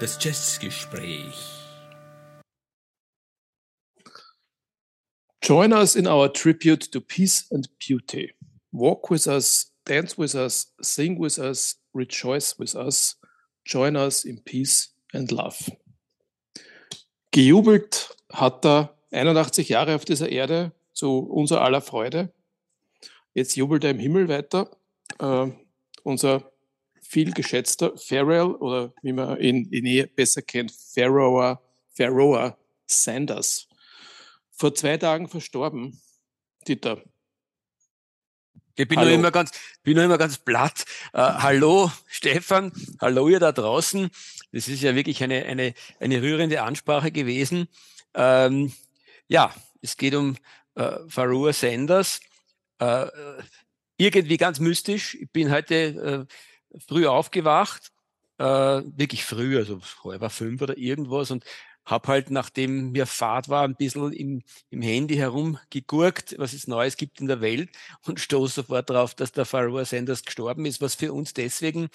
Das Jazzgespräch. Join us in our tribute to peace and beauty. Walk with us, dance with us, sing with us, rejoice with us. Join us in peace and love. Gejubelt hat er 81 Jahre auf dieser Erde zu unser aller Freude. Jetzt jubelt er im Himmel weiter. Äh, unser viel geschätzter Pharrell oder wie man ihn in Nähe besser kennt, Pharaoh, Pharaoh Sanders. Vor zwei Tagen verstorben, Dieter. Ich bin noch immer ganz, bin noch immer ganz platt. Äh, hallo, Stefan. Hallo, ihr da draußen. Das ist ja wirklich eine, eine, eine rührende Ansprache gewesen. Ähm, ja, es geht um äh, Faroua Sanders. Äh, irgendwie ganz mystisch. Ich bin heute äh, früh aufgewacht, äh, wirklich früh, also halb fünf oder irgendwas und habe halt, nachdem mir Fahrt war, ein bisschen im, im Handy herumgegurkt, was es Neues gibt in der Welt und stoße sofort darauf, dass der Pharaoh Sanders gestorben ist, was für uns deswegen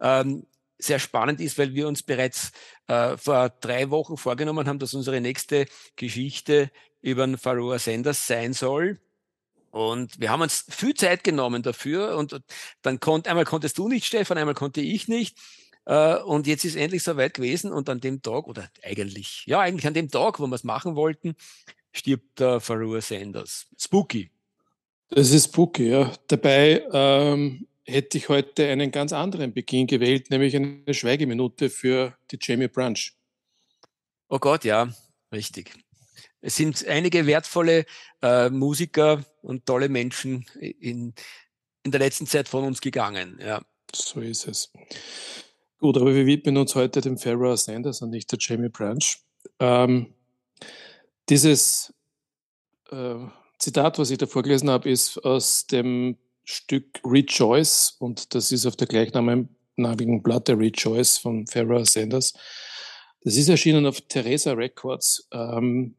ähm, sehr spannend ist, weil wir uns bereits äh, vor drei Wochen vorgenommen haben, dass unsere nächste Geschichte über den Pharaoh Sanders sein soll. Und wir haben uns viel Zeit genommen dafür. Und dann konnte, einmal konntest du nicht, Stefan, einmal konnte ich nicht. Äh, und jetzt ist endlich soweit gewesen. Und an dem Tag, oder eigentlich, ja, eigentlich an dem Tag, wo wir es machen wollten, stirbt der Faroua Sanders. Spooky. Das ist spooky, ja. Dabei ähm, hätte ich heute einen ganz anderen Beginn gewählt, nämlich eine Schweigeminute für die Jamie Brunch. Oh Gott, ja, richtig. Es sind einige wertvolle äh, Musiker und tolle Menschen in, in der letzten Zeit von uns gegangen. Ja. So ist es. Gut, aber wir widmen uns heute dem Pharaoh Sanders und nicht der Jamie Branch. Ähm, dieses äh, Zitat, was ich da vorgelesen habe, ist aus dem Stück Rejoice und das ist auf der gleichnamigen Platte Rejoice von Pharaoh Sanders. Das ist erschienen auf Theresa Records. Ähm,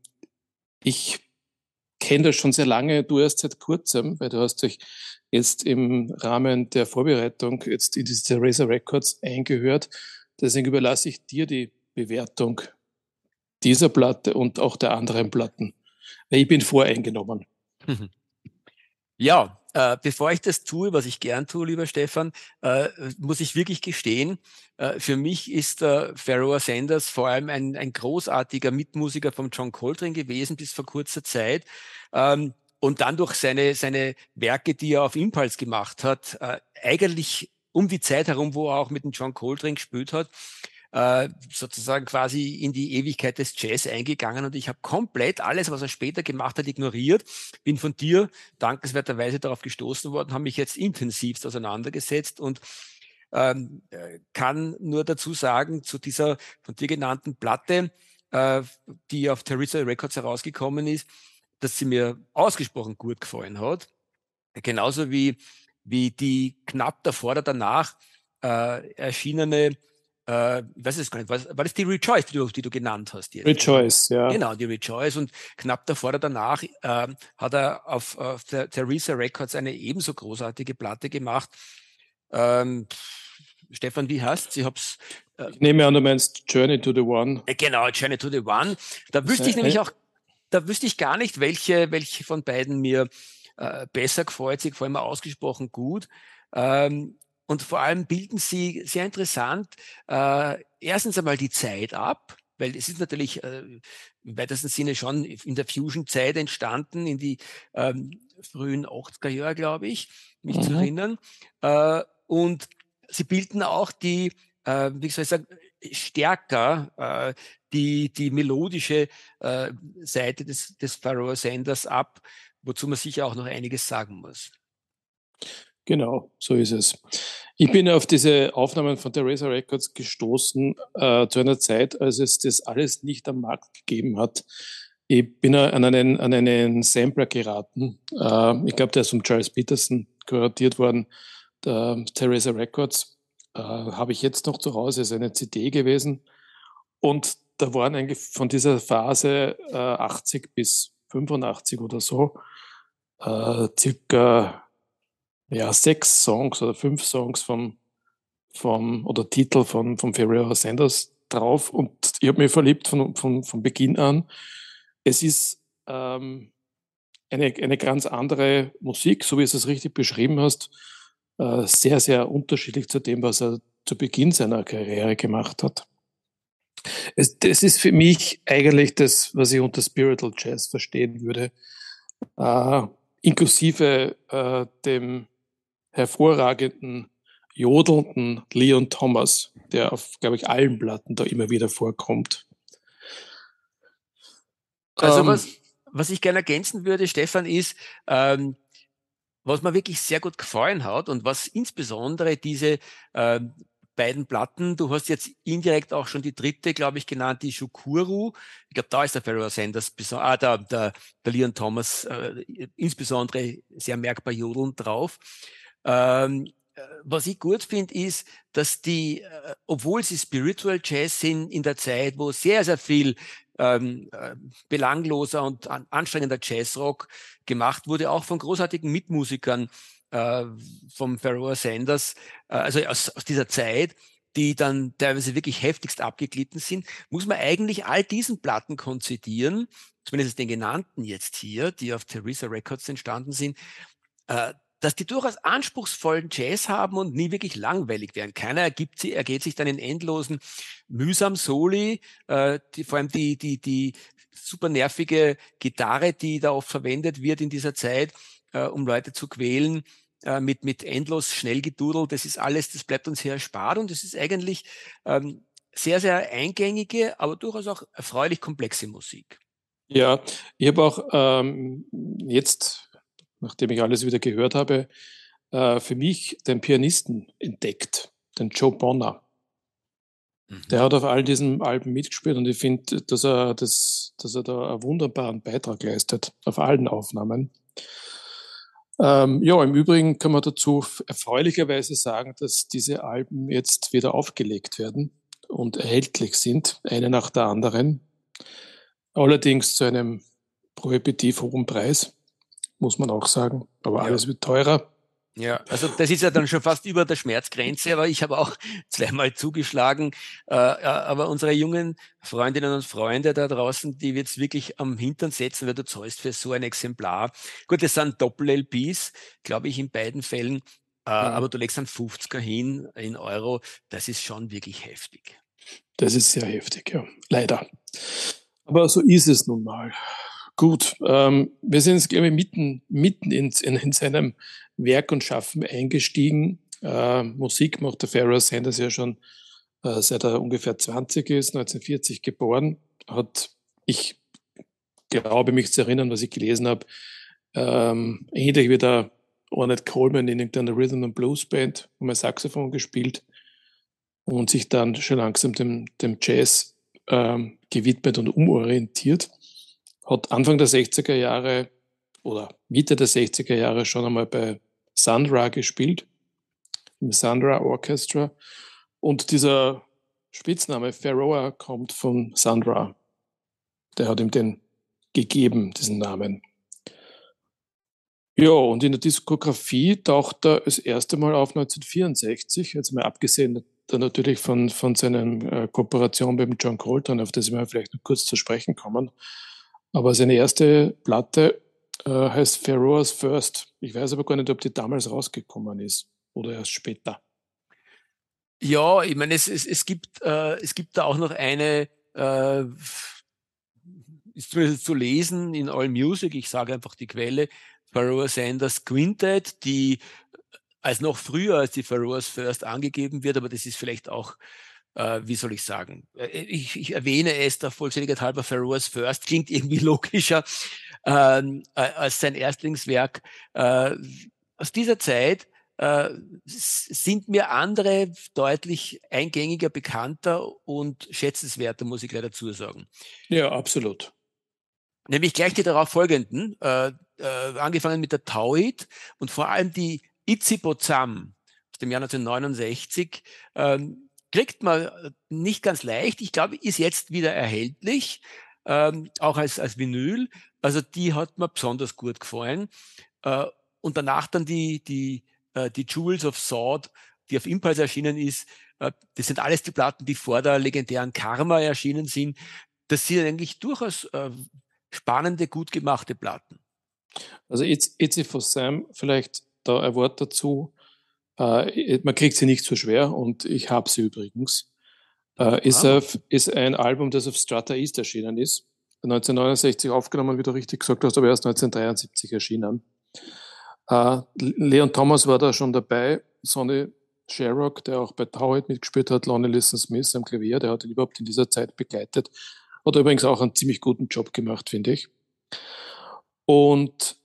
ich kenne das schon sehr lange, du erst seit kurzem, weil du hast dich jetzt im Rahmen der Vorbereitung jetzt in diese Razor Records eingehört. Deswegen überlasse ich dir die Bewertung dieser Platte und auch der anderen Platten. Ich bin voreingenommen. Ja, äh, bevor ich das tue, was ich gern tue, lieber Stefan, äh, muss ich wirklich gestehen, äh, für mich ist äh, Pharaoh Sanders vor allem ein, ein großartiger Mitmusiker von John Coltrane gewesen bis vor kurzer Zeit. Ähm, und dann durch seine, seine Werke, die er auf Impulse gemacht hat, äh, eigentlich um die Zeit herum, wo er auch mit dem John Coltrane gespielt hat, äh, sozusagen quasi in die Ewigkeit des Jazz eingegangen und ich habe komplett alles, was er später gemacht hat, ignoriert. Bin von dir dankenswerterweise darauf gestoßen worden, habe mich jetzt intensivst auseinandergesetzt und ähm, äh, kann nur dazu sagen, zu dieser von dir genannten Platte, äh, die auf Teresa Records herausgekommen ist, dass sie mir ausgesprochen gut gefallen hat. Genauso wie, wie die knapp davor oder danach äh, erschienene äh, weiß es gar nicht, was, war das die Rejoice, die du, die du genannt hast? Jetzt? Rejoice, ja. Genau, die Rejoice. Und knapp davor oder danach äh, hat er auf, auf der Theresa Records eine ebenso großartige Platte gemacht. Ähm, Stefan, wie heißt Ich hab's. Äh, ich nehme an, du meinst Journey to the One. Äh, genau, Journey to the One. Da wüsste ich nämlich auch, da wüsste ich gar nicht, welche, welche von beiden mir äh, besser gefällt. Sie gefallen mir ausgesprochen gut. Ähm, und vor allem bilden sie sehr interessant äh, erstens einmal die Zeit ab, weil es ist natürlich äh, im weitesten Sinne schon in der Fusion-Zeit entstanden, in die ähm, frühen 80er Jahre, glaube ich, mich mhm. zu erinnern. Äh, und sie bilden auch die, äh, wie soll ich sagen, stärker äh, die, die melodische äh, Seite des, des Pharaoh Sanders ab, wozu man sicher auch noch einiges sagen muss. Genau, so ist es. Ich bin auf diese Aufnahmen von Razor Records gestoßen äh, zu einer Zeit, als es das alles nicht am Markt gegeben hat. Ich bin an einen, an einen Sampler geraten. Äh, ich glaube, der ist von Charles Peterson kuratiert worden, der Theresa Records. Äh, Habe ich jetzt noch zu Hause, ist eine CD gewesen. Und da waren eigentlich von dieser Phase 80 äh, bis 85 oder so äh, circa ja, sechs Songs oder fünf Songs vom, vom, oder Titel von, von Ferrero Sanders drauf und ich habe mich verliebt von, von, von Beginn an. Es ist ähm, eine, eine ganz andere Musik, so wie du es richtig beschrieben hast, äh, sehr, sehr unterschiedlich zu dem, was er zu Beginn seiner Karriere gemacht hat. Es, das ist für mich eigentlich das, was ich unter Spiritual Jazz verstehen würde, äh, inklusive äh, dem hervorragenden, jodelnden Leon Thomas, der auf, glaube ich, allen Platten da immer wieder vorkommt. Also ähm, was, was ich gerne ergänzen würde, Stefan, ist, ähm, was mir wirklich sehr gut gefallen hat und was insbesondere diese ähm, beiden Platten, du hast jetzt indirekt auch schon die dritte, glaube ich, genannt, die Shukuru. Ich glaube, da ist der Pharoah Sanders, ah, der, der, der Leon Thomas, äh, insbesondere sehr merkbar jodelnd drauf. Ähm, äh, was ich gut finde, ist, dass die, äh, obwohl sie Spiritual Jazz sind, in der Zeit, wo sehr, sehr viel ähm, äh, belangloser und an, anstrengender Jazzrock gemacht wurde, auch von großartigen Mitmusikern äh, vom Pharoah Sanders, äh, also aus, aus dieser Zeit, die dann teilweise wirklich heftigst abgeglitten sind, muss man eigentlich all diesen Platten konzidieren, zumindest den genannten jetzt hier, die auf Theresa Records entstanden sind, äh, dass die durchaus anspruchsvollen Jazz haben und nie wirklich langweilig werden. Keiner ergibt sie, ergeht sich dann in endlosen mühsam Soli, äh, die, vor allem die, die, die super nervige Gitarre, die da oft verwendet wird in dieser Zeit, äh, um Leute zu quälen, äh, mit, mit endlos schnell gedudelt. Das ist alles, das bleibt uns hier erspart und das ist eigentlich ähm, sehr, sehr eingängige, aber durchaus auch erfreulich komplexe Musik. Ja, ich habe auch ähm, jetzt nachdem ich alles wieder gehört habe, äh, für mich den Pianisten entdeckt, den Joe Bonner. Mhm. Der hat auf all diesen Alben mitgespielt und ich finde, dass er, das, dass er da einen wunderbaren Beitrag leistet, auf allen Aufnahmen. Ähm, ja, im Übrigen kann man dazu erfreulicherweise sagen, dass diese Alben jetzt wieder aufgelegt werden und erhältlich sind, eine nach der anderen. Allerdings zu einem prohibitiv hohen Preis muss man auch sagen. Aber ja. alles wird teurer. Ja, also das ist ja dann schon fast über der Schmerzgrenze, aber ich habe auch zweimal zugeschlagen. Äh, aber unsere jungen Freundinnen und Freunde da draußen, die wird es wirklich am Hintern setzen, weil du zahlst für so ein Exemplar. Gut, das sind Doppel-LPs, glaube ich, in beiden Fällen. Äh, ja. Aber du legst dann 50er hin in Euro. Das ist schon wirklich heftig. Das ist sehr heftig, ja. Leider. Aber so ist es nun mal. Gut, ähm, wir sind jetzt, glaube ich, mitten, mitten in, in, in seinem Werk und Schaffen eingestiegen. Äh, Musik macht der Pharaoh Sanders ja schon äh, seit er ungefähr 20 ist, 1940 geboren. Hat, ich glaube mich zu erinnern, was ich gelesen habe, ähm, ähnlich wie der Ornette Coleman in irgendeiner Rhythm and Blues Band, wo man Saxophon gespielt und sich dann schon langsam dem, dem Jazz ähm, gewidmet und umorientiert hat Anfang der 60er Jahre oder Mitte der 60er Jahre schon einmal bei Sandra gespielt, im Sandra Orchestra. Und dieser Spitzname Pharaoh kommt von Sandra. Der hat ihm den gegeben, diesen Namen. Ja, und in der Diskografie taucht er das erste Mal auf 1964, jetzt mal abgesehen dann natürlich von, von seiner äh, Kooperation mit John Coltrane, auf das wir vielleicht noch kurz zu sprechen kommen. Aber seine erste Platte äh, heißt Pharaoh's First. Ich weiß aber gar nicht, ob die damals rausgekommen ist oder erst später. Ja, ich meine, es, es, es, gibt, äh, es gibt da auch noch eine, äh, ist zumindest zu lesen in All Music, ich sage einfach die Quelle, Pharaoh Sanders Quintet, die als noch früher als die Pharaoh's First angegeben wird, aber das ist vielleicht auch äh, wie soll ich sagen, äh, ich, ich erwähne es der Vollständigkeit halber, Pharaoh's First klingt irgendwie logischer ähm, als sein Erstlingswerk. Äh, aus dieser Zeit äh, sind mir andere deutlich eingängiger, bekannter und schätzenswerter, muss ich leider dazu sagen. Ja, absolut. Nämlich gleich die darauf folgenden, äh, äh, angefangen mit der Tauhid und vor allem die Itzibozam aus dem Jahr 1969, ähm, kriegt man äh, nicht ganz leicht. Ich glaube, ist jetzt wieder erhältlich, ähm, auch als, als Vinyl. Also die hat mir besonders gut gefallen. Äh, und danach dann die, die, äh, die Jewels of Sword, die auf Impulse erschienen ist, äh, das sind alles die Platten, die vor der legendären Karma erschienen sind. Das sind eigentlich durchaus äh, spannende, gut gemachte Platten. Also It's, It's for Sam, vielleicht da ein Wort dazu. Äh, man kriegt sie nicht so schwer und ich habe sie übrigens. Äh, ist, ah. auf, ist ein Album, das auf Strata East erschienen ist. 1969 aufgenommen, wie du richtig gesagt hast, aber erst 1973 erschienen. Äh, Leon Thomas war da schon dabei, Sonny Sherrock, der auch bei Howard mitgespielt hat, Lonnie Listen Smith am Klavier, der hat ihn überhaupt in dieser Zeit begleitet. Hat übrigens auch einen ziemlich guten Job gemacht, finde ich. Und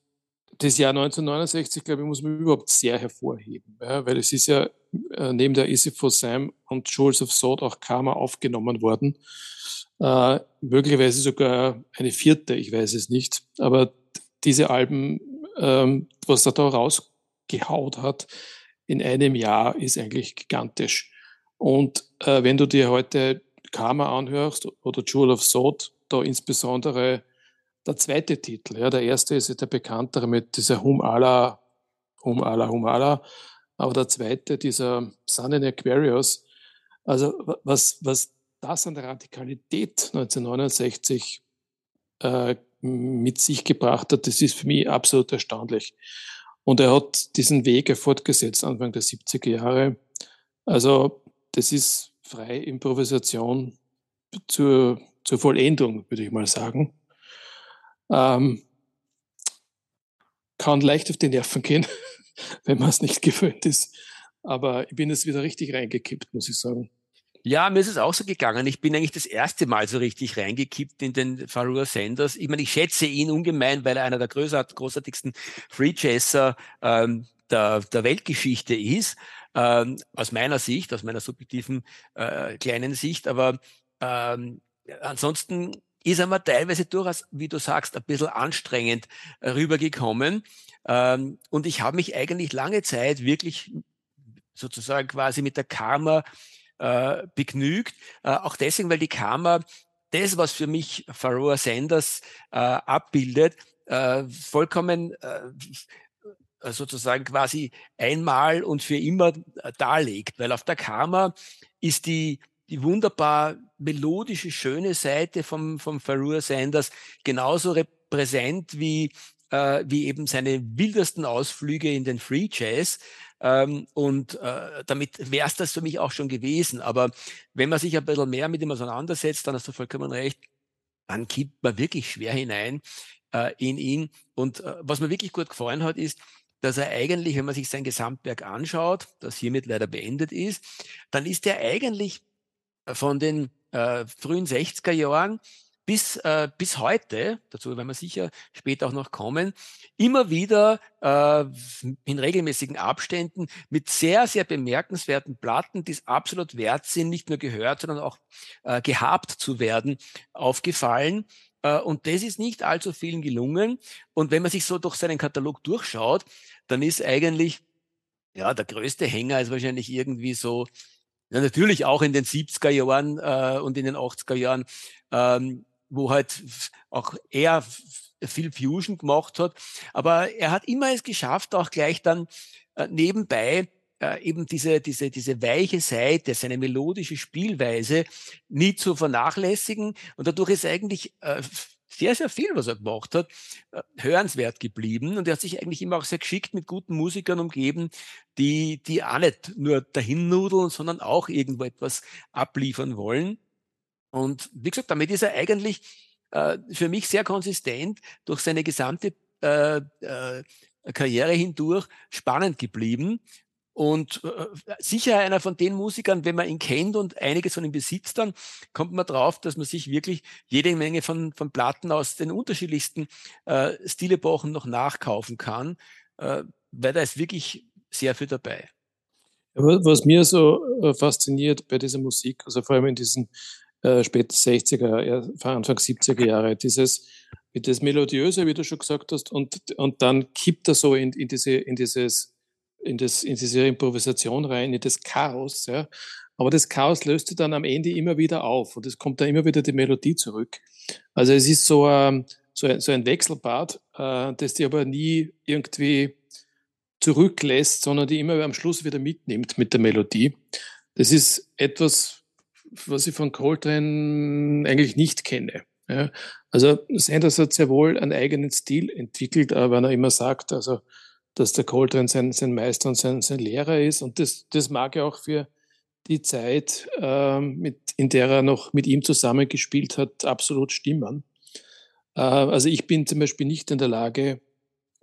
das Jahr 1969, glaube ich, muss man überhaupt sehr hervorheben, ja, weil es ist ja äh, neben der Easy for Sam und Jules of Sword auch Karma aufgenommen worden. Äh, möglicherweise sogar eine vierte, ich weiß es nicht. Aber diese Alben, ähm, was er da rausgehaut hat in einem Jahr, ist eigentlich gigantisch. Und äh, wenn du dir heute Karma anhörst oder Jewel of Sword, da insbesondere der zweite Titel. Ja, der erste ist der bekanntere mit dieser Hum ala, Hum ala, Hum ala. Aber der zweite, dieser Sun in Aquarius, also was, was das an der Radikalität 1969 äh, mit sich gebracht hat, das ist für mich absolut erstaunlich. Und er hat diesen Weg fortgesetzt Anfang der 70er Jahre. Also das ist freie Improvisation zur, zur Vollendung, würde ich mal sagen. Ähm, kann leicht auf die Nerven gehen, wenn man es nicht gewöhnt ist. Aber ich bin jetzt wieder richtig reingekippt, muss ich sagen. Ja, mir ist es auch so gegangen. Ich bin eigentlich das erste Mal so richtig reingekippt in den Farua Sanders. Ich meine, ich schätze ihn ungemein, weil er einer der großartigsten Free Chaser ähm, der, der Weltgeschichte ist. Ähm, aus meiner Sicht, aus meiner subjektiven äh, kleinen Sicht. Aber ähm, ansonsten ist mir teilweise durchaus, wie du sagst, ein bisschen anstrengend rübergekommen. Ähm, und ich habe mich eigentlich lange Zeit wirklich sozusagen quasi mit der Karma äh, begnügt. Äh, auch deswegen, weil die Karma das, was für mich Pharoah Sanders äh, abbildet, äh, vollkommen äh, sozusagen quasi einmal und für immer äh, darlegt. Weil auf der Karma ist die, die wunderbar melodische, schöne Seite vom, vom Pharoah Sanders genauso repräsent wie, äh, wie eben seine wildesten Ausflüge in den Free Jazz. Ähm, und äh, damit wäre es das für mich auch schon gewesen. Aber wenn man sich ein bisschen mehr mit ihm auseinandersetzt, dann hast du vollkommen recht, dann kippt man wirklich schwer hinein äh, in ihn. Und äh, was mir wirklich gut gefallen hat, ist, dass er eigentlich, wenn man sich sein Gesamtwerk anschaut, das hiermit leider beendet ist, dann ist er eigentlich von den äh, frühen 60er Jahren bis, äh, bis heute, dazu werden wir sicher später auch noch kommen, immer wieder äh, in regelmäßigen Abständen mit sehr, sehr bemerkenswerten Platten, die es absolut wert sind, nicht nur gehört, sondern auch äh, gehabt zu werden, aufgefallen. Äh, und das ist nicht allzu vielen gelungen. Und wenn man sich so durch seinen Katalog durchschaut, dann ist eigentlich, ja, der größte Hänger ist wahrscheinlich irgendwie so, ja, natürlich auch in den 70er Jahren äh, und in den 80er Jahren ähm, wo halt auch er viel Fusion gemacht hat. Aber er hat immer es geschafft, auch gleich dann äh, nebenbei äh, eben diese, diese, diese weiche Seite, seine melodische Spielweise nie zu vernachlässigen. Und dadurch ist eigentlich äh, sehr, sehr viel, was er gemacht hat, äh, hörenswert geblieben. Und er hat sich eigentlich immer auch sehr geschickt mit guten Musikern umgeben, die, die auch nicht nur dahin nudeln, sondern auch irgendwo etwas abliefern wollen. Und wie gesagt, damit ist er eigentlich äh, für mich sehr konsistent durch seine gesamte äh, äh, Karriere hindurch spannend geblieben. Und äh, sicher einer von den Musikern, wenn man ihn kennt und einiges von ihm besitzt, dann kommt man drauf, dass man sich wirklich jede Menge von, von Platten aus den unterschiedlichsten äh, Stilepochen noch nachkaufen kann, äh, weil da ist wirklich sehr viel dabei. Was mir so äh, fasziniert bei dieser Musik, also vor allem in diesen äh, spät 60er, Anfang 70er Jahre. Dieses, das Melodiöse, wie du schon gesagt hast, und, und dann kippt er so in, in, diese, in, dieses, in, das, in diese Improvisation rein, in das Chaos. Ja. Aber das Chaos löst dann am Ende immer wieder auf und es kommt dann immer wieder die Melodie zurück. Also es ist so, ähm, so, ein, so ein Wechselbad, äh, das die aber nie irgendwie zurücklässt, sondern die immer am Schluss wieder mitnimmt mit der Melodie. Das ist etwas, was ich von Coltrane eigentlich nicht kenne. Ja. Also Sanders hat sehr wohl einen eigenen Stil entwickelt, aber wenn er immer sagt, also dass der Coltrane sein, sein Meister und sein, sein Lehrer ist. Und das, das mag er auch für die Zeit, ähm, mit, in der er noch mit ihm zusammengespielt hat, absolut stimmen. Äh, also ich bin zum Beispiel nicht in der Lage,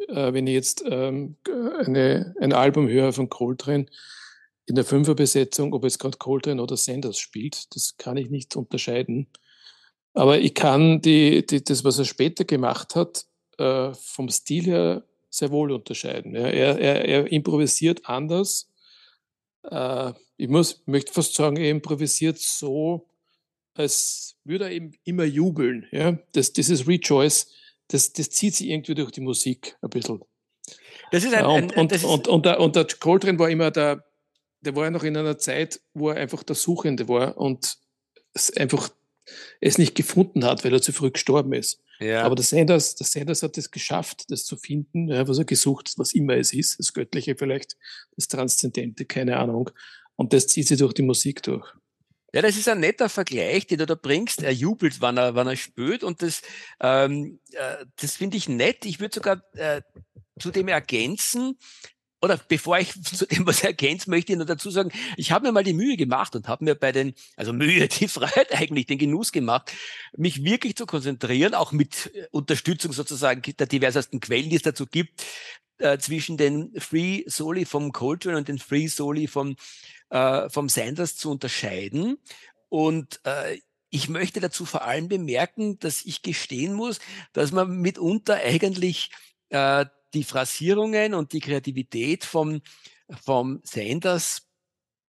äh, wenn ich jetzt ähm, eine, ein Album höre von Coltrane in der Fünferbesetzung, ob es gerade Coltrane oder Sanders spielt, das kann ich nicht unterscheiden. Aber ich kann die, die, das, was er später gemacht hat, äh, vom Stil her sehr wohl unterscheiden. Ja, er, er, er, improvisiert anders. Äh, ich muss, möchte fast sagen, er improvisiert so, als würde er eben immer jubeln. Ja? Das, dieses Rejoice, das, das zieht sich irgendwie durch die Musik ein bisschen. Das ist ein, und, ein, und, ist und, und, der, und der Coltrane war immer der, der war ja noch in einer Zeit, wo er einfach der Suchende war und es einfach es nicht gefunden hat, weil er zu früh gestorben ist. Ja. Aber der Sanders, der Sanders hat es geschafft, das zu finden, was er gesucht, was immer es ist, das Göttliche vielleicht, das Transzendente, keine Ahnung. Und das zieht sich durch die Musik durch. Ja, das ist ein netter Vergleich, den du da bringst. Er jubelt, wann er, wann er spürt. Und das, ähm, äh, das finde ich nett. Ich würde sogar äh, zu dem ergänzen, oder bevor ich zu dem was ergänze, möchte ich nur dazu sagen, ich habe mir mal die Mühe gemacht und habe mir bei den, also Mühe, die Freiheit eigentlich, den Genuss gemacht, mich wirklich zu konzentrieren, auch mit äh, Unterstützung sozusagen der diversesten Quellen, die es dazu gibt, äh, zwischen den Free Soli vom Coltrane und den Free Soli vom, äh, vom Sanders zu unterscheiden. Und äh, ich möchte dazu vor allem bemerken, dass ich gestehen muss, dass man mitunter eigentlich äh, die Phrasierungen und die Kreativität vom, vom Sanders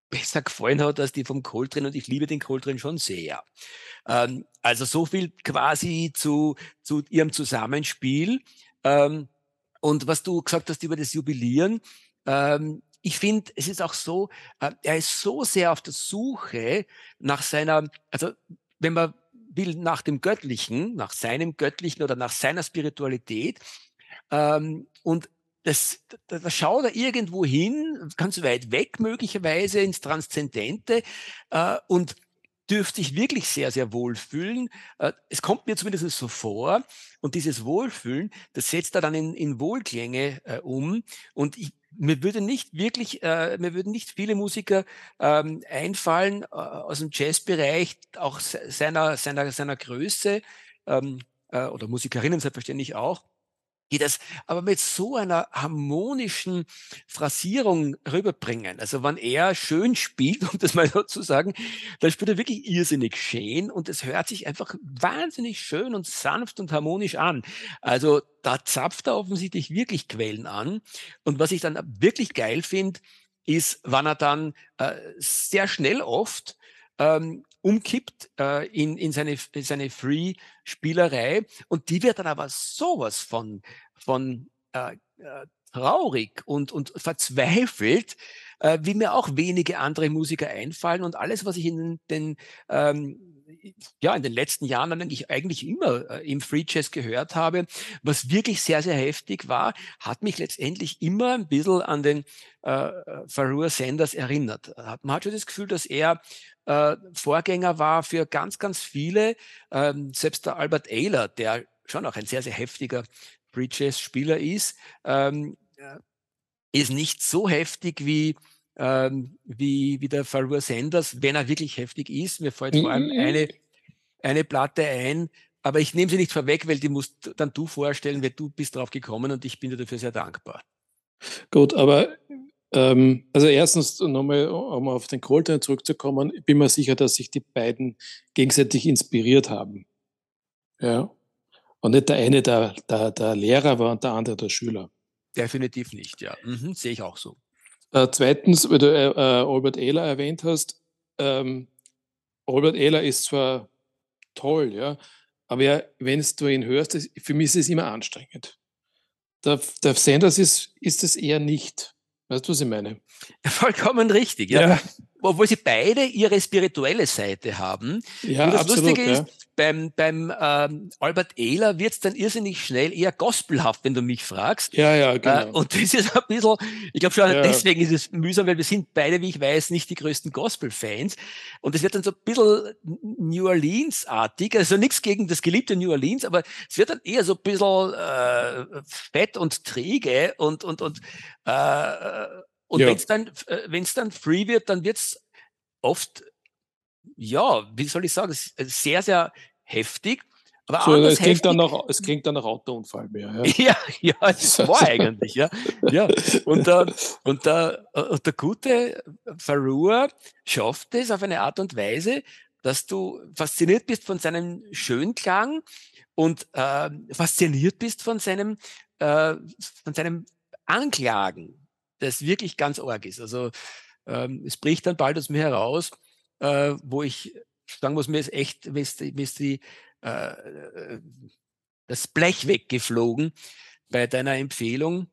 besser gefallen hat als die vom Coltrane und ich liebe den Coltrane schon sehr. Ähm, also so viel quasi zu, zu ihrem Zusammenspiel. Ähm, und was du gesagt hast über das Jubilieren, ähm, ich finde, es ist auch so, äh, er ist so sehr auf der Suche nach seiner, also wenn man will, nach dem Göttlichen, nach seinem Göttlichen oder nach seiner Spiritualität, ähm, und das, da, da schaut er irgendwo hin, ganz weit weg möglicherweise ins Transzendente äh, und dürfte sich wirklich sehr, sehr wohlfühlen. Äh, es kommt mir zumindest so vor. Und dieses Wohlfühlen, das setzt er dann in, in Wohlklänge äh, um. Und ich, mir würde nicht wirklich, äh, mir würden nicht viele Musiker ähm, einfallen äh, aus dem Jazzbereich, auch seiner, seiner, seiner Größe ähm, äh, oder Musikerinnen selbstverständlich auch, die das aber mit so einer harmonischen Phrasierung rüberbringen. Also wenn er schön spielt, um das mal so zu sagen, dann spielt er wirklich irrsinnig schön und es hört sich einfach wahnsinnig schön und sanft und harmonisch an. Also da zapft er offensichtlich wirklich Quellen an. Und was ich dann wirklich geil finde, ist, wann er dann äh, sehr schnell oft ähm, umkippt äh, in, in seine, in seine Free-Spielerei. Und die wird dann aber sowas von, von äh, äh, traurig und, und verzweifelt, äh, wie mir auch wenige andere Musiker einfallen. Und alles, was ich in den, ähm, ja, in den letzten Jahren eigentlich, eigentlich immer äh, im Free Jazz gehört habe, was wirklich sehr, sehr heftig war, hat mich letztendlich immer ein bisschen an den äh, Farua Sanders erinnert. Man hat schon das Gefühl, dass er äh, Vorgänger war für ganz, ganz viele. Ähm, selbst der Albert Ayler, der schon auch ein sehr, sehr heftiger Free Jazz Spieler ist, ähm, äh, ist nicht so heftig wie ähm, wie, wie der Farua Sanders, wenn er wirklich heftig ist. Mir fällt vor allem mhm. eine, eine Platte ein, aber ich nehme sie nicht vorweg, weil die musst dann du vorstellen, weil du bist drauf gekommen und ich bin dir dafür sehr dankbar. Gut, aber ähm, also erstens nochmal, um auf den Coltrane zurückzukommen, ich bin mir sicher, dass sich die beiden gegenseitig inspiriert haben. Ja. Und nicht der eine der, der, der Lehrer war und der andere der Schüler. Definitiv nicht, ja. Mhm, sehe ich auch so. Äh, zweitens, weil du äh, äh Albert Ehler erwähnt hast, ähm, Albert Ehler ist zwar toll, ja, aber ja, wenn du ihn hörst, das, für mich ist es immer anstrengend. Der, der Sanders ist, ist es eher nicht. Weißt du, was ich meine? Vollkommen richtig, ja. ja obwohl sie beide ihre spirituelle Seite haben. Ja, Und das absolut, Lustige ja. ist, beim, beim ähm, Albert Ehler wird's dann irrsinnig schnell eher gospelhaft, wenn du mich fragst. Ja, ja, Äh, genau. und das ist ein bisschen, ich glaube schon Ja. deswegen ist es mühsam, weil wir sind beide, wie ich weiß, nicht die größten Gospel-Fans. Und es wird dann so ein bisschen New Orleans-artig, also nichts gegen das geliebte New Orleans, aber es wird dann eher so ein bisschen äh, fett und träge und, und, und, äh, und Ja. wenn es dann, äh, wenn's dann free wird, dann wird's oft, ja, wie soll ich sagen, s- sehr, sehr heftig. Aber so, es, klingt dann nach, es klingt dann nach Autounfall mehr. Ja. ja, ja, es war eigentlich, ja. ja. Und, der, und, der, und der gute Farua schafft es auf eine Art und Weise, dass du fasziniert bist von seinem Schönklang und äh, fasziniert bist von seinem, äh, von seinem Anklagen, das wirklich ganz arg ist. Also ähm, es bricht dann bald aus mir heraus, äh, wo ich sagen muss, mir ist echt, mir ist, die- mir ist die, äh, äh, das Blech weggeflogen bei deiner Empfehlung.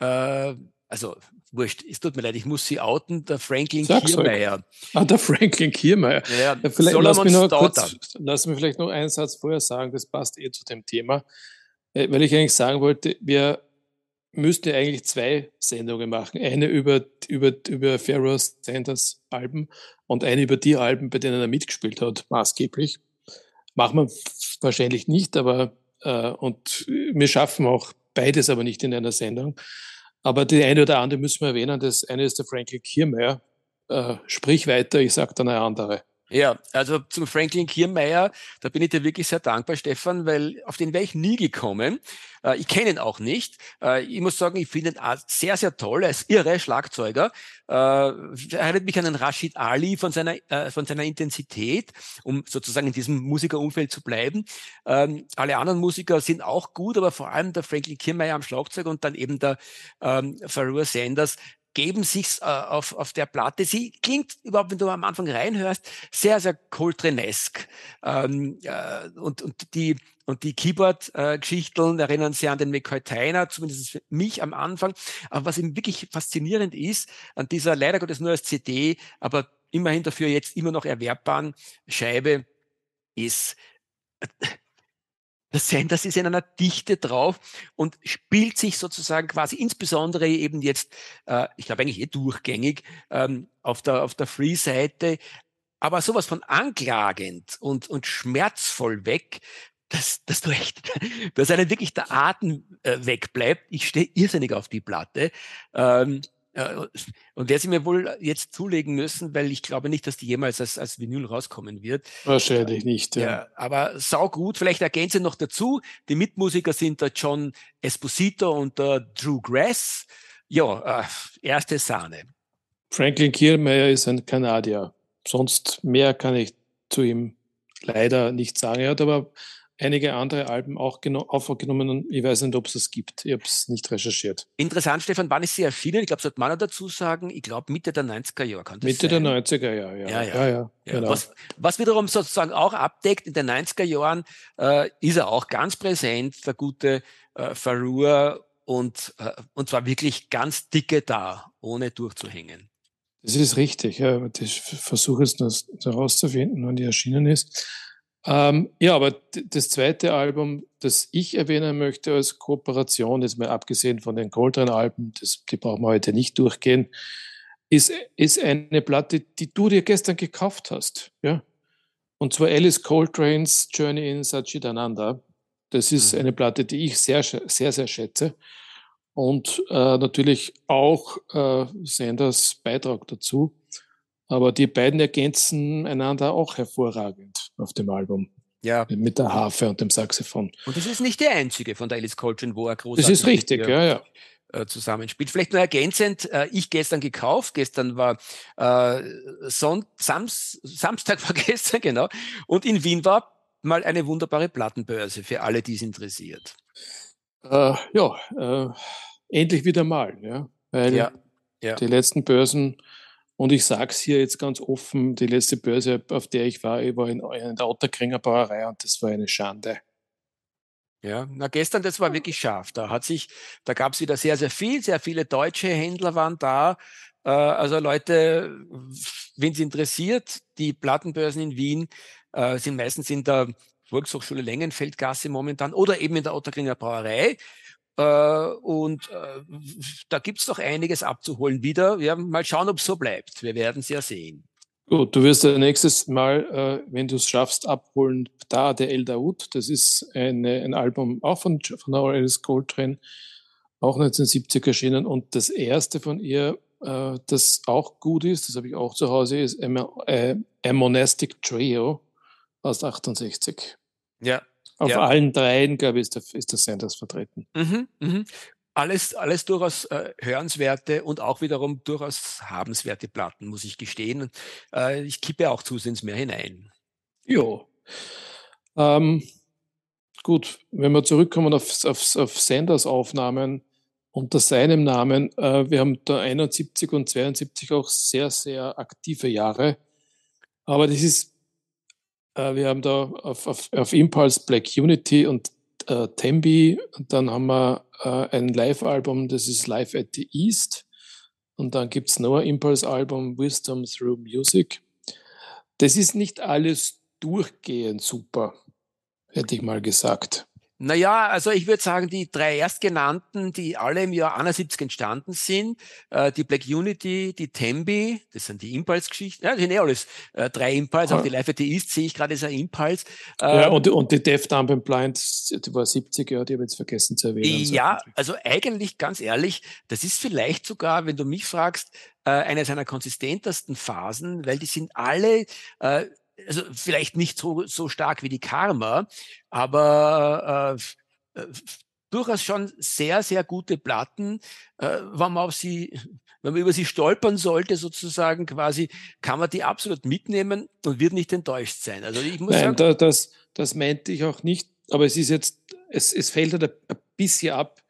Äh, also, wurscht, es tut mir leid, ich muss sie outen, der Franklin Sag's. Kiermeier. Ah, der Franklin Kiermeier. Ja, Ja, vielleicht, lass, mich noch kurz, lass mich vielleicht noch einen Satz vorher sagen, das passt eh zu dem Thema, Äh, weil ich eigentlich sagen wollte, wir müssten ja eigentlich zwei Sendungen machen. Eine über, über, über Pharaoh Sanders Alben und eine über die Alben, bei denen er mitgespielt hat, maßgeblich. Machen wir wahrscheinlich nicht, aber äh, und wir schaffen auch beides aber nicht in einer Sendung. Aber die eine oder andere müssen wir erwähnen. Das eine ist der Franklin Kiermeier. Äh, sprich weiter, ich sage dann eine andere. Ja, also zum Franklin Kiermeier, da bin ich dir wirklich sehr dankbar, Stefan, weil auf den wäre ich nie gekommen. Äh, ich kenne ihn auch nicht. Äh, ich muss sagen, ich finde ihn sehr, sehr toll. Er ist irre Schlagzeuger. Äh, erinnert mich an den Rashid Ali von seiner, von seiner Intensität, um sozusagen in diesem Musikerumfeld zu bleiben. Ähm, alle anderen Musiker sind auch gut, aber vor allem der Franklin Kiermeier am Schlagzeug und dann eben der ähm, Farua Sanders geben sich's äh, auf, auf der Platte. Sie klingt überhaupt, wenn du am Anfang reinhörst, sehr, sehr Coltrane-esk. Ähm, äh, und, und die, und die Keyboard-Geschichten erinnern sehr an den McCoy Tyner, zumindest für mich am Anfang. Aber was eben wirklich faszinierend ist, an dieser leider Gottes nur als CD, aber immerhin dafür jetzt immer noch erwerbbaren Scheibe, ist, der Sanders ist in einer Dichte drauf und spielt sich sozusagen quasi insbesondere eben jetzt, äh, ich glaube eigentlich eh durchgängig, ähm, auf der, auf der Free-Seite, aber sowas von anklagend und, und schmerzvoll weg, dass, dass du echt, dass einem wirklich der Atem äh, wegbleibt. Ich stehe irrsinnig auf die Platte. Ähm, äh, und werde sie mir wohl jetzt zulegen müssen, weil ich glaube nicht, dass die jemals als, als Vinyl rauskommen wird. Wahrscheinlich nicht. Ja. Ja, aber sau gut. Vielleicht ergänze noch dazu. Die Mitmusiker sind der John Esposito und der Drew Grass. Ja, äh, erste Sahne. Franklin Kiermeier ist ein Kanadier. Sonst mehr kann ich zu ihm leider nicht sagen. Er hat aber einige andere Alben auch aufgenommen und ich weiß nicht, ob es das gibt. Ich habe es nicht recherchiert. Interessant, Stefan, wann ist sie erschienen? Ich glaube, sollte man dazu sagen, ich glaube Mitte der 90er Jahre. Kann das Mitte sein? der 90er Jahre, ja. Ja, ja. ja, ja, Ja, genau. was, was wiederum sozusagen auch abdeckt, in den 90er Jahren äh, ist er auch ganz präsent, der gute äh, Farua und, äh, und zwar wirklich ganz dicke da, ohne durchzuhängen. Das ist richtig. Ja. Ich versuche es herauszufinden, wann die erschienen ist. Ähm, ja, aber das zweite Album, das ich erwähnen möchte als Kooperation, jetzt mal abgesehen von den Coltrane-Alben, die brauchen wir heute nicht durchgehen, ist, ist eine Platte, die du dir gestern gekauft hast. Ja? Und zwar Alice Coltrane's Journey in Satchitananda. Das ist Mhm. eine Platte, die ich sehr, sehr, sehr schätze. Und äh, natürlich auch äh, Sanders Beitrag dazu. Aber die beiden ergänzen einander auch hervorragend auf dem Album. Ja. Mit der Harfe und dem Saxophon. Und das ist nicht die einzige von der Alice Coltrane, wo er großartig Das ist richtig, ja, ja. äh, zusammenspielt. Vielleicht nur ergänzend, äh, ich gestern gekauft, gestern war äh, Son Sams Samstag war gestern, genau, und in Wien war mal eine wunderbare Plattenbörse für alle, die es interessiert. Äh, ja, äh, endlich wieder mal, ja. Weil Ja, ja. die letzten Börsen, und ich sage es hier jetzt ganz offen, die letzte Börse, auf der ich war, ich war in, in der Otterkringer Brauerei und das war eine Schande. Ja, na gestern, das war wirklich scharf. Da hat sich, da gab es wieder sehr, sehr viel, sehr viele deutsche Händler waren da. Äh, also Leute, wenn Sie interessiert, die Plattenbörsen in Wien äh, sind meistens in der Volkshochschule Längenfeldgasse momentan oder eben in der Otterkringer Brauerei. Äh, und äh, da gibt's doch einiges abzuholen wieder. Wir mal schauen, ob es so bleibt. Wir werden es ja sehen. Gut, du wirst ja nächstes Mal, äh, wenn du es schaffst, abholen, da der El Daoud. Das ist eine, ein Album auch von, von Alice Coltrane, auch 1970 erschienen. Und das erste von ihr, äh, das auch gut ist, das habe ich auch zu Hause, ist A, a, a Monastic Trio aus 68. Ja, auf ja. allen dreien, glaube ich, ist der, ist der Sanders vertreten. Mhm, mhm. Alles, alles durchaus äh, hörenswerte und auch wiederum durchaus habenswerte Platten, muss ich gestehen. Äh, ich kippe auch zusehends mehr hinein. Jo. Ähm, gut, wenn wir zurückkommen auf, auf, auf Sanders Aufnahmen unter seinem Namen, äh, wir haben da 71 und 72 auch sehr, sehr aktive Jahre. Aber das ist wir haben da auf, auf, auf Impulse Black Unity und äh, Tembi. Und dann haben wir äh, ein Live-Album, das ist Live at the East. Und dann gibt es noch ein Impulse-Album, Wisdom Through Music. Das ist nicht alles durchgehend super, hätte ich mal gesagt. Naja, also ich würde sagen, die drei erstgenannten, die alle im Jahr 71 entstanden sind, äh, die Black Unity, die Tembi, das sind die Impulse-Geschichten, ja, das sind eh alles äh, drei Impulse, ja. auch die Live at the East sehe ich gerade, ist ein Impulse. Ähm, ja, und, und die Death Dump and Blind, die war 70 Jahre, die habe ich jetzt vergessen zu erwähnen. Ja, also eigentlich ganz ehrlich, das ist vielleicht sogar, wenn du mich fragst, äh, eine seiner konsistentesten Phasen, weil die sind alle äh, also vielleicht nicht so, so stark wie die Karma, aber äh, äh, durchaus schon sehr, sehr gute Platten. Äh, wenn man auf sie, wenn man über sie stolpern sollte, sozusagen quasi, kann man die absolut mitnehmen und wird nicht enttäuscht sein. Also ich muss Nein, sagen, da, das, das meinte ich auch nicht, aber es ist jetzt, es, es fällt halt ein bisschen ab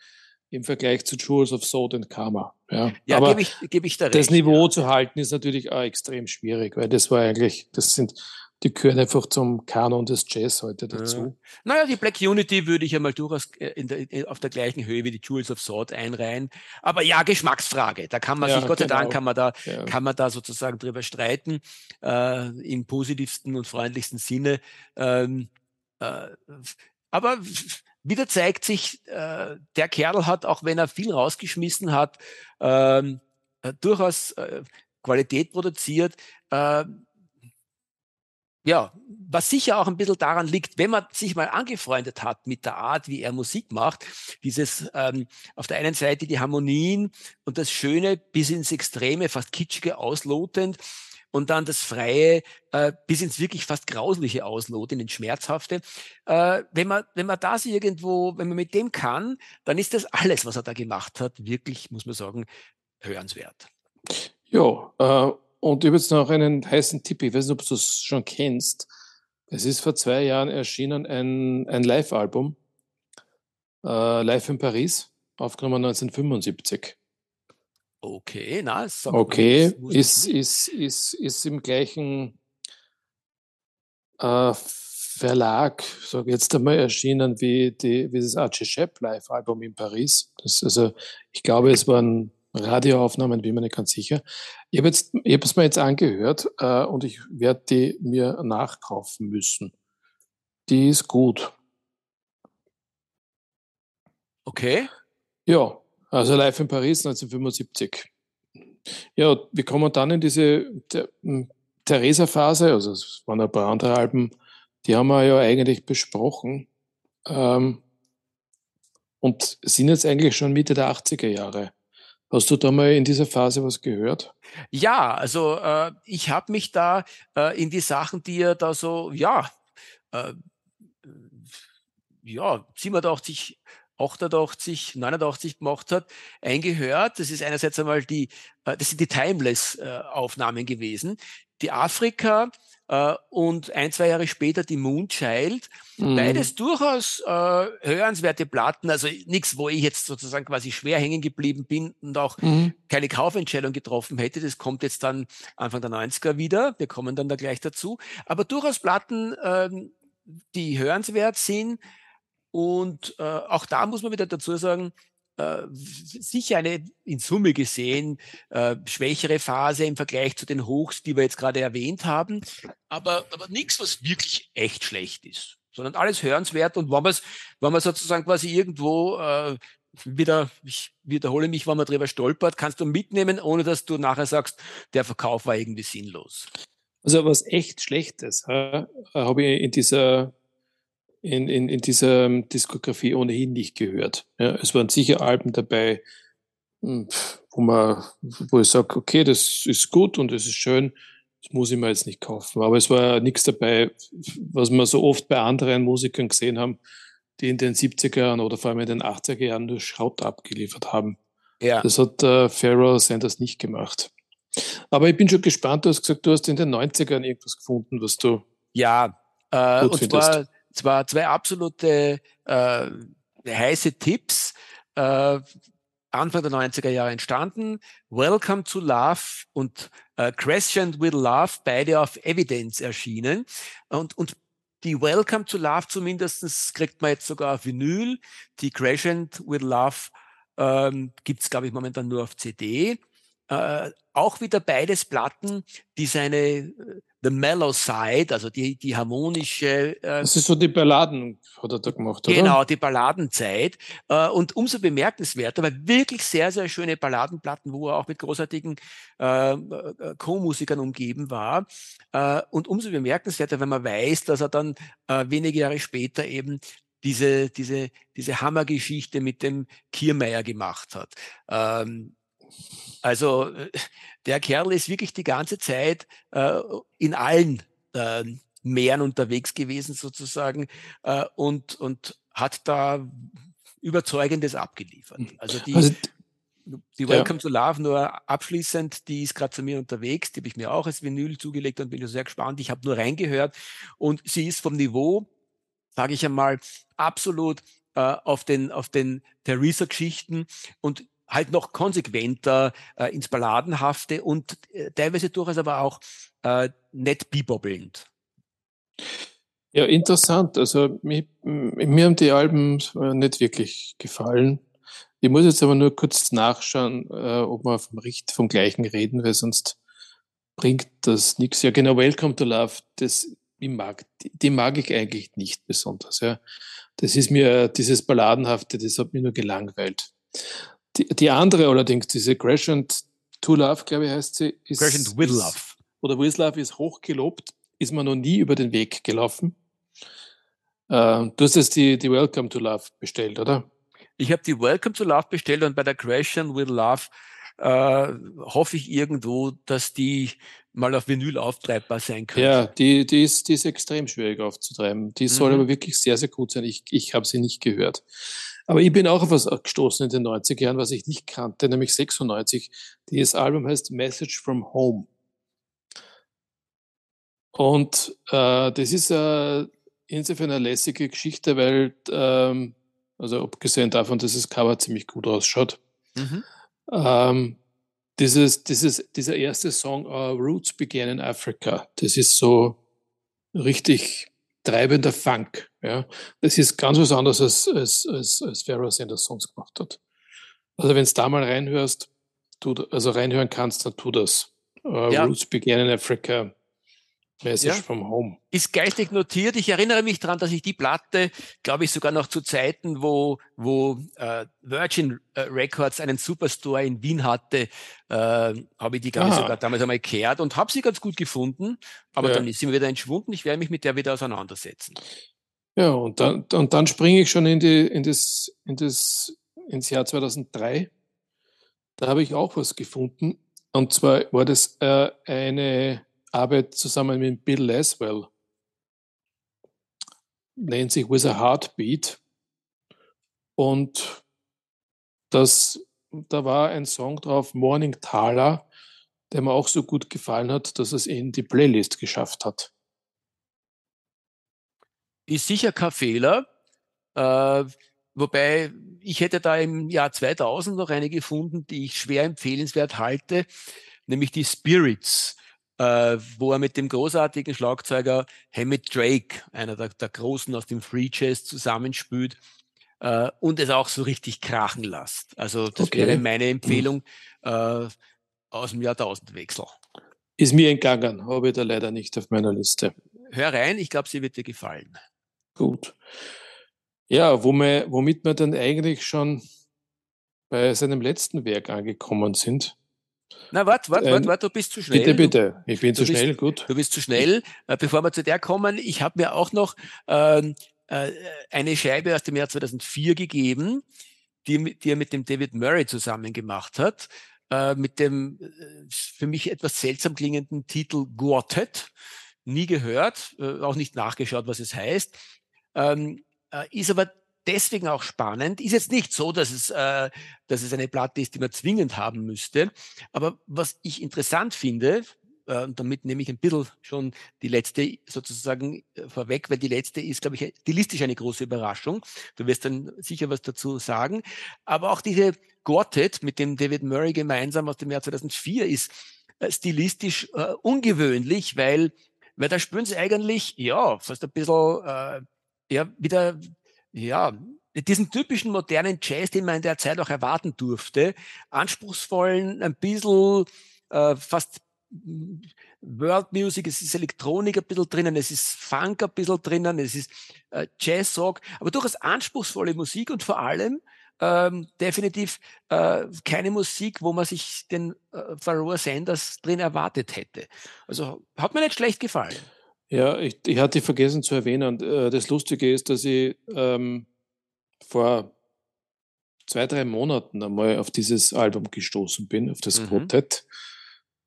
im Vergleich zu Jewels of Soul und Karma. Ja, ja gebe ich, geb ich da recht, Das Niveau ja. zu halten ist natürlich auch extrem schwierig, weil das war eigentlich, das sind, die gehören einfach zum Kanon des Jazz heute dazu. Ja. Naja, die Black Unity würde ich einmal durchaus äh, der, auf der gleichen Höhe wie die Jewels of Sword einreihen. Aber ja, Geschmacksfrage. Da kann man ja, sich, Gott sei Dank, genau. kann man da, ja. kann man da sozusagen drüber streiten, äh, im positivsten und freundlichsten Sinne. Ähm, äh, aber wieder zeigt sich, äh, der Kerl hat, auch wenn er viel rausgeschmissen hat, ähm, äh, durchaus äh, Qualität produziert. Äh, ja, was sicher auch ein bisschen daran liegt, wenn man sich mal angefreundet hat mit der Art, wie er Musik macht, dieses ähm, auf der einen Seite die Harmonien und das Schöne bis ins Extreme, fast kitschige auslotend und dann das Freie äh, bis ins wirklich fast Grausliche ausloten, ins Schmerzhafte. Äh, wenn, man, wenn man das irgendwo, wenn man mit dem kann, dann ist das alles, was er da gemacht hat, wirklich, muss man sagen, hörenswert. Ja, äh, und ich habe jetzt noch einen heißen Tipp, ich weiß nicht, ob du es schon kennst. Es ist vor zwei Jahren erschienen ein, ein Live-Album, äh, Live in Paris, aufgenommen 1975. Okay, na, Okay, ist, ist, ist, ist im gleichen äh, Verlag, sage jetzt einmal, erschienen wie, die, wie das Archie Shepp Live-Album in Paris. Das, also, ich glaube, es waren Radioaufnahmen, bin mir nicht ganz sicher. Ich habe es mir jetzt angehört äh, und ich werde die mir nachkaufen müssen. Die ist gut. Okay. Ja, also live in Paris 1975. Ja, wir kommen dann in diese hm, Theresa-Phase, also es waren ein paar andere Alben, die haben wir ja eigentlich besprochen ähm, und sind jetzt eigentlich schon Mitte der 80er Jahre. Hast du da mal in dieser Phase was gehört? Ja, also äh, ich habe mich da äh, in die Sachen, die er da so, ja, äh, ja, 87, 88, 89 gemacht hat, eingehört. Das ist einerseits einmal die, äh, das sind die Timeless-Aufnahmen gewesen. Die Afrika, äh, und ein, zwei Jahre später die Moonchild. Mhm. Beides durchaus äh, hörenswerte Platten, also nichts, wo ich jetzt sozusagen quasi schwer hängen geblieben bin und auch mhm. keine Kaufentscheidung getroffen hätte. Das kommt jetzt dann Anfang der 90er wieder. Wir kommen dann da gleich dazu. Aber durchaus Platten, ähm, die hörenswert sind. Und äh, auch da muss man wieder dazu sagen, äh, sicher eine in Summe gesehen äh, schwächere Phase im Vergleich zu den Hochs, die wir jetzt gerade erwähnt haben, aber, aber nichts, was wirklich echt schlecht ist, sondern alles hörenswert und wenn man wenn man sozusagen quasi irgendwo äh, wieder, ich wiederhole mich, wenn man drüber stolpert, kannst du mitnehmen, ohne dass du nachher sagst, der Verkauf war irgendwie sinnlos. Also was echt Schlechtes äh, habe ich in dieser in, in, in dieser Diskografie ohnehin nicht gehört. Ja, es waren sicher Alben dabei, hm, wo man, wo ich sage, okay, das ist gut und das ist schön, das muss ich mir jetzt nicht kaufen. Aber es war nichts dabei, was wir so oft bei anderen Musikern gesehen haben, die in den 70er oder vor allem in den 80er Jahren nur Schrott abgeliefert haben. Ja. Das hat äh, Pharaoh Sanders nicht gemacht. Aber ich bin schon gespannt, du hast gesagt, du hast in den 90ern irgendwas gefunden, was du. Ja, äh, und findest. zwar zwar zwei absolute äh, heiße Tipps. Äh, Anfang der 90er Jahre entstanden. Welcome to Love und äh, Crescent with Love, beide auf Evidence erschienen. Und, und die Welcome to Love zumindestens kriegt man jetzt sogar auf Vinyl. Die Crescent with Love ähm, gibt es, glaube ich, momentan nur auf CD. Äh, auch wieder beides Platten, die seine äh, The Mellow Side, also die, die harmonische. Äh, das ist so die Balladen, hat er da gemacht, oder? Genau, die Balladenzeit. Äh, und umso bemerkenswerter, weil wirklich sehr, sehr schöne Balladenplatten, wo er auch mit großartigen äh, äh Co-Musikern umgeben war. Äh, und umso bemerkenswerter, wenn man weiß, dass er dann äh, wenige Jahre später eben diese, diese, diese Hammergeschichte mit dem Kiermeier gemacht hat. Ähm, also der Kerl ist wirklich die ganze Zeit äh, in allen äh, Meeren unterwegs gewesen sozusagen äh, und, und hat da Überzeugendes abgeliefert. Mhm. Also die, also, die Welcome ja. to Love nur abschließend, die ist gerade zu mir unterwegs, die habe ich mir auch als Vinyl zugelegt und bin sehr gespannt. Ich habe nur reingehört und sie ist vom Niveau, sage ich einmal, absolut äh, auf den, auf den Theresa-Geschichten und halt noch konsequenter äh, ins Balladenhafte und äh, teilweise durchaus aber auch äh, nett bibobbelnd. Ja, interessant. Also mir, mir haben die Alben äh, nicht wirklich gefallen. Ich muss jetzt aber nur kurz nachschauen, äh, ob wir vom, Richt, vom gleichen reden, weil sonst bringt das nichts. Ja, genau, Welcome to Love, das, ich mag, die mag ich eigentlich nicht besonders. Ja. Das ist mir, dieses Balladenhafte, das hat mich nur gelangweilt. Die, die andere allerdings, diese Crescent to Love, glaube ich, heißt sie. Ist, Crescent with Love. Oder with Love ist hochgelobt, ist mir noch nie über den Weg gelaufen. Äh, du hast jetzt die, die Welcome to Love bestellt, oder? Ich habe die Welcome to Love bestellt und bei der Crescent with Love äh, hoffe ich irgendwo, dass die mal auf Vinyl auftreibbar sein könnte. Ja, die, die, ist, die ist extrem schwierig aufzutreiben. Die soll mhm. aber wirklich sehr, sehr gut sein. Ich, ich habe sie nicht gehört. Aber ich bin auch auf was gestoßen in den 90er Jahren, was ich nicht kannte, nämlich 96. Dieses Album heißt Message from Home. Und äh, das ist äh, insofern eine lässige Geschichte, weil, ähm, also abgesehen davon, dass das Cover ziemlich gut ausschaut, mhm. ähm, dieses, dieses, dieser erste Song, Our Roots Began in Africa, das ist so richtig treibender Funk. Ja. Das ist ganz was anderes, als, als, als, als Pharaoh Sanders sonst gemacht hat. Also wenn du da mal reinhörst, tu, also reinhören kannst, dann tu das. Uh, ja. Roots Begin in Africa, Message ja. from Home. Ist geistig notiert. Ich erinnere mich daran, dass ich die Platte, glaube ich, sogar noch zu Zeiten, wo, wo äh, Virgin äh, Records einen Superstore in Wien hatte, äh, habe ich die, glaube ich, sogar damals einmal kehrt und habe sie ganz gut gefunden. Aber ja. dann ist sie mir wieder entschwunden. Ich werde mich mit der wieder auseinandersetzen. Ja, und dann, und dann springe ich schon in, die, in, das, in das, ins Jahr 2003. Da habe ich auch was gefunden. Und zwar war das äh, eine Arbeit zusammen mit Bill Laswell. Nennt sich With a Heartbeat. Und das, da war ein Song drauf, Morning Thaler, der mir auch so gut gefallen hat, dass es in die Playlist geschafft hat. Ist sicher kein Fehler. Äh, wobei ich hätte da im Jahr 2000 noch eine gefunden, die ich schwer empfehlenswert halte, nämlich die Spirits äh, wo er mit dem großartigen Schlagzeuger Hammett Drake, einer der, der Großen aus dem Free Jazz, zusammenspielt. äh, und es auch so richtig krachen lasst. Also das okay. wäre meine Empfehlung äh, aus dem Jahrtausendwechsel. Ist mir entgangen, habe ich da leider nicht auf meiner Liste. Hör rein, ich glaube, sie wird dir gefallen. Gut. Ja, womit wir dann eigentlich schon bei seinem letzten Werk angekommen sind. Na, warte, warte, warte, wart, du bist zu schnell. Bitte, bitte. Ich bin du, zu schnell, gut. Du bist zu schnell. Äh, bevor wir zu der kommen, ich habe mir auch noch ähm, äh, eine Scheibe aus dem Jahr 2004 gegeben, die, die er mit dem David Murray zusammen gemacht hat, äh, mit dem äh, für mich etwas seltsam klingenden Titel Quartet. Nie gehört, äh, auch nicht nachgeschaut, was es heißt. Ähm, äh, ist aber deswegen auch spannend. Ist jetzt nicht so, dass es, äh, dass es eine Platte ist, die man zwingend haben müsste. Aber was ich interessant finde, äh, und damit nehme ich ein bisschen schon die letzte sozusagen äh, vorweg, weil die letzte ist, glaube ich, stilistisch eine große Überraschung. Du wirst dann sicher was dazu sagen. Aber auch diese Quartet mit dem David Murray gemeinsam aus dem Jahr 2004 ist äh, stilistisch äh, ungewöhnlich, weil, weil da spüren sie eigentlich, ja, fast ein bisschen, äh, ja, wieder ja, diesen typischen modernen Jazz, den man in der Zeit auch erwarten durfte, anspruchsvollen, ein bisschen äh, fast World Music, es ist Elektronik ein bisschen drinnen, es ist Funk ein bisschen drinnen, es ist äh, Jazz Rock, aber durchaus anspruchsvolle Musik und vor allem ähm, definitiv äh, keine Musik, wo man sich den äh, Pharoah Sanders drin erwartet hätte. Also hat mir nicht schlecht gefallen. Ja, ich, ich hatte vergessen zu erwähnen. Äh, das Lustige ist, dass ich ähm, vor zwei, drei Monaten einmal auf dieses Album gestoßen bin, auf das mhm. Quartet.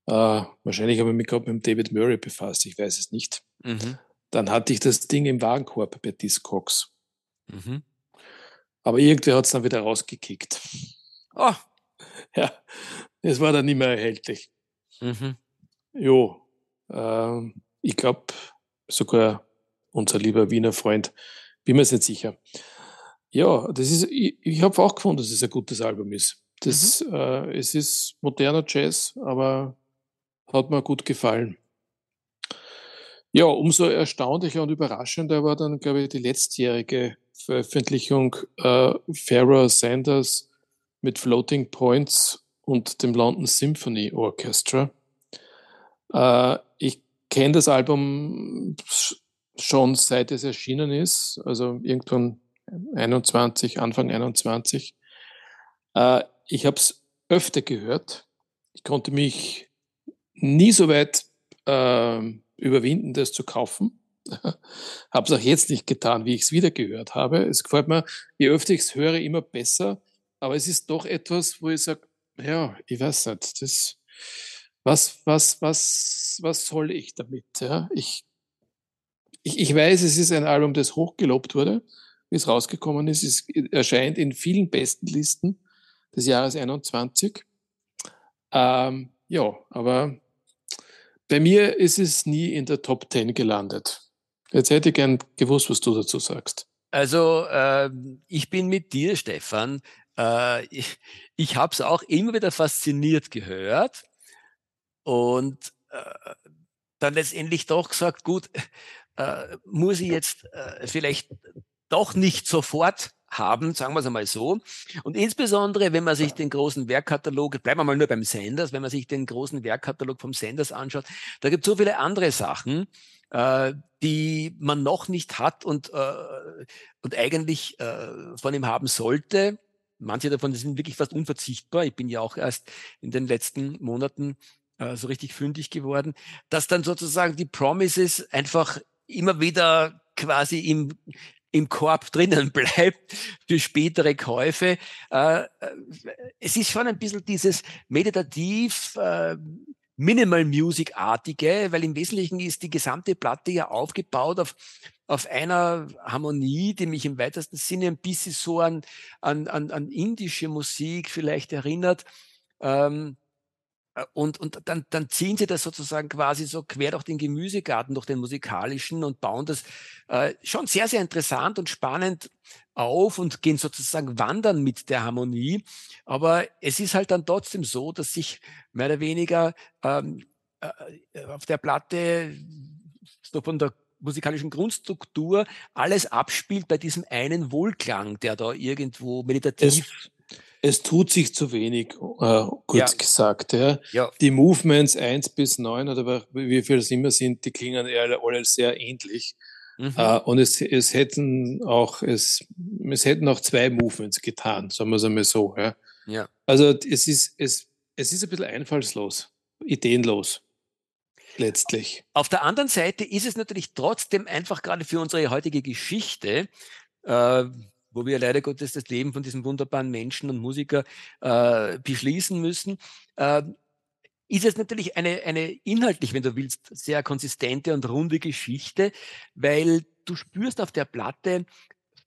Äh, wahrscheinlich habe ich mich gerade mit David Murray befasst, ich weiß es nicht. Mhm. Dann hatte ich das Ding im Warenkorb bei Discogs. Mhm. Aber irgendwie hat es dann wieder rausgekickt. Oh. Ja, es war dann nicht mehr erhältlich. Mhm. Jo, ähm, ich glaube, sogar unser lieber Wiener Freund, bin mir nicht sicher. Ja, das ist, ich, ich habe auch gefunden, dass es ein gutes Album ist. Das, mhm. äh, es ist moderner Jazz, aber hat mir gut gefallen. Ja, umso erstaunlicher und überraschender war dann, glaube ich, die letztjährige Veröffentlichung äh, Farrah Sanders mit Floating Points und dem London Symphony Orchestra. Äh, ich kenne das Album schon seit es erschienen ist, also irgendwann 21, Anfang 21. Äh, ich habe es öfter gehört. Ich konnte mich nie so weit äh, überwinden, das zu kaufen. habe es auch jetzt nicht getan, wie ich es wieder gehört habe. Es gefällt mir, je öfter ich es höre, immer besser. Aber es ist doch etwas, wo ich sage, ja, ich weiß nicht, das was, was, was, was soll ich damit? Ja? Ich, ich, ich weiß, es ist ein Album, das hochgelobt wurde, wie es rausgekommen ist. Es erscheint in vielen besten Listen des Jahres 21. Ähm, ja, aber bei mir ist es nie in der Top 10 gelandet. Jetzt hätte ich gern gewusst, was du dazu sagst. Also äh, ich bin mit dir, Stefan. Äh, ich ich habe es auch immer wieder fasziniert gehört. Und äh, dann letztendlich doch gesagt, gut, äh, muss ich jetzt äh, vielleicht doch nicht sofort haben, sagen wir es einmal so. Und insbesondere, wenn man sich den großen Werkkatalog, bleiben wir mal nur beim Senders, wenn man sich den großen Werkkatalog vom Senders anschaut, da gibt es so viele andere Sachen, äh, die man noch nicht hat und, äh, und eigentlich äh, von ihm haben sollte. Manche davon sind wirklich fast unverzichtbar. Ich bin ja auch erst in den letzten Monaten äh, so richtig fündig geworden, dass dann sozusagen die Promises einfach immer wieder quasi im, im Korb drinnen bleibt für spätere Käufe. Äh, äh, es ist schon ein bisschen dieses meditativ, äh, Minimal Music-artige, weil im Wesentlichen ist die gesamte Platte ja aufgebaut auf, auf einer Harmonie, die mich im weitesten Sinne ein bisschen so an, an, an, an indische Musik vielleicht erinnert. Ähm, äh, und, und dann, dann ziehen sie das sozusagen quasi so quer durch den Gemüsegarten, durch den musikalischen und bauen das äh, schon sehr, sehr interessant und spannend auf und gehen sozusagen wandern mit der Harmonie. Aber es ist halt dann trotzdem so, dass sich mehr oder weniger ähm, äh, auf der Platte so von der musikalischen Grundstruktur alles abspielt bei diesem einen Wohlklang, der da irgendwo meditativ. Es, es tut sich zu wenig, äh, kurz ja. gesagt. Ja. ja. Die Movements 1 bis 9 oder wie viel es immer sind, die klingen alle sehr ähnlich. Mhm. Uh, und es, es hätten auch, es, es hätten auch zwei Movements getan, sagen wir es einmal so. Ja. ja. Also es ist, es, es ist ein bisschen einfallslos, ideenlos. Letztlich. Auf der anderen Seite ist es natürlich trotzdem einfach gerade für unsere heutige Geschichte, äh, wo wir leider Gottes das Leben von diesen wunderbaren Menschen und Musiker äh, beschließen müssen, äh, ist es natürlich eine, eine inhaltlich, wenn du willst, sehr konsistente und runde Geschichte, weil du spürst auf der Platte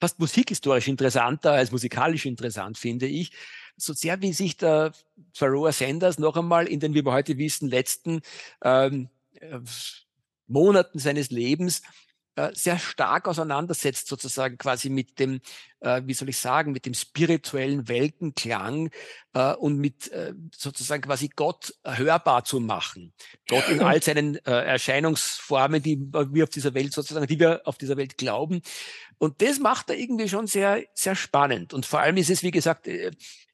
fast musikhistorisch interessanter als musikalisch interessant, finde ich. So sehr wie sich der Pharoah Sanders noch einmal in den, wie wir heute wissen, letzten ähm, äh, Monaten seines Lebens sehr stark auseinandersetzt, sozusagen quasi mit dem, äh, wie soll ich sagen, mit dem spirituellen Weltenklang äh, und mit äh, sozusagen quasi Gott hörbar zu machen. Gott in all seinen äh, Erscheinungsformen, die wir auf dieser Welt sozusagen, die wir auf dieser Welt glauben. Und das macht er irgendwie schon sehr, sehr spannend. Und vor allem ist es, wie gesagt, äh,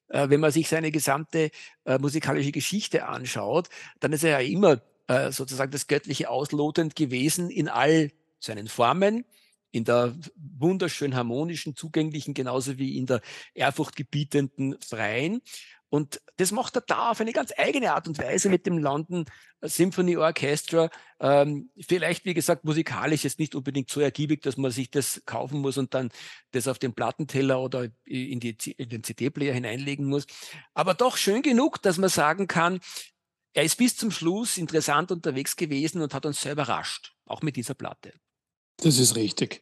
äh wenn man sich seine gesamte äh, musikalische Geschichte anschaut, dann ist er ja immer äh, sozusagen das Göttliche auslotend gewesen in all seinen Formen, in der wunderschön harmonischen, zugänglichen, genauso wie in der ehrfurchtgebietenden, freien. Und das macht er da auf eine ganz eigene Art und Weise mit dem London Symphony Orchestra. Ähm, vielleicht, wie gesagt, musikalisch ist nicht unbedingt so ergiebig, dass man sich das kaufen muss und dann das auf den Plattenteller oder in, die, in den CD-Player hineinlegen muss. Aber doch schön genug, dass man sagen kann, er ist bis zum Schluss interessant unterwegs gewesen und hat uns sehr überrascht, auch mit dieser Platte. Das ist richtig.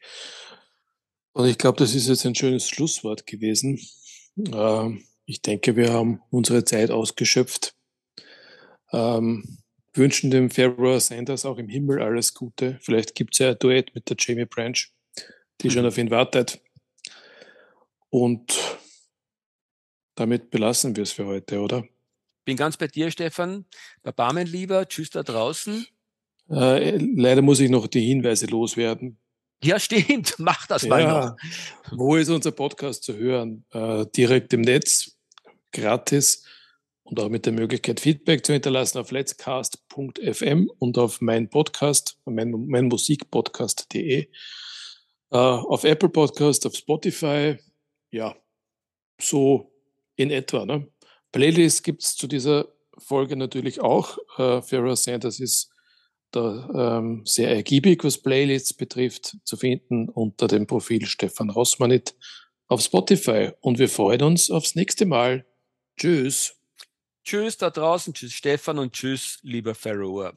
Und ich glaube, das ist jetzt ein schönes Schlusswort gewesen. Ähm, ich denke, wir haben unsere Zeit ausgeschöpft. Ähm, wünschen dem Pharaoh Sanders auch im Himmel alles Gute. Vielleicht gibt es ja ein Duett mit der Jamie Branch, die mhm. schon auf ihn wartet. Und damit belassen wir es für heute, oder? Bin ganz bei dir, Stefan. Barmen lieber. Tschüss da draußen. Äh, leider muss ich noch die Hinweise loswerden. Ja, stimmt. Mach das mal ja. noch. Wo ist unser Podcast zu hören? Äh, direkt im Netz, gratis und auch mit der Möglichkeit, Feedback zu hinterlassen auf letscast.fm und auf mein Podcast, mein, mein Musikpodcast.de, äh, auf Apple Podcast, auf Spotify. Ja, so in etwa. Ne? Playlist gibt es zu dieser Folge natürlich auch. Äh, Farrah Sanders ist da ähm, sehr ergiebig, was Playlists betrifft, zu finden unter dem Profil Stefan Rossmanit auf Spotify. Und wir freuen uns aufs nächste Mal. Tschüss. Tschüss da draußen, tschüss Stefan und tschüss, lieber Pharaoh.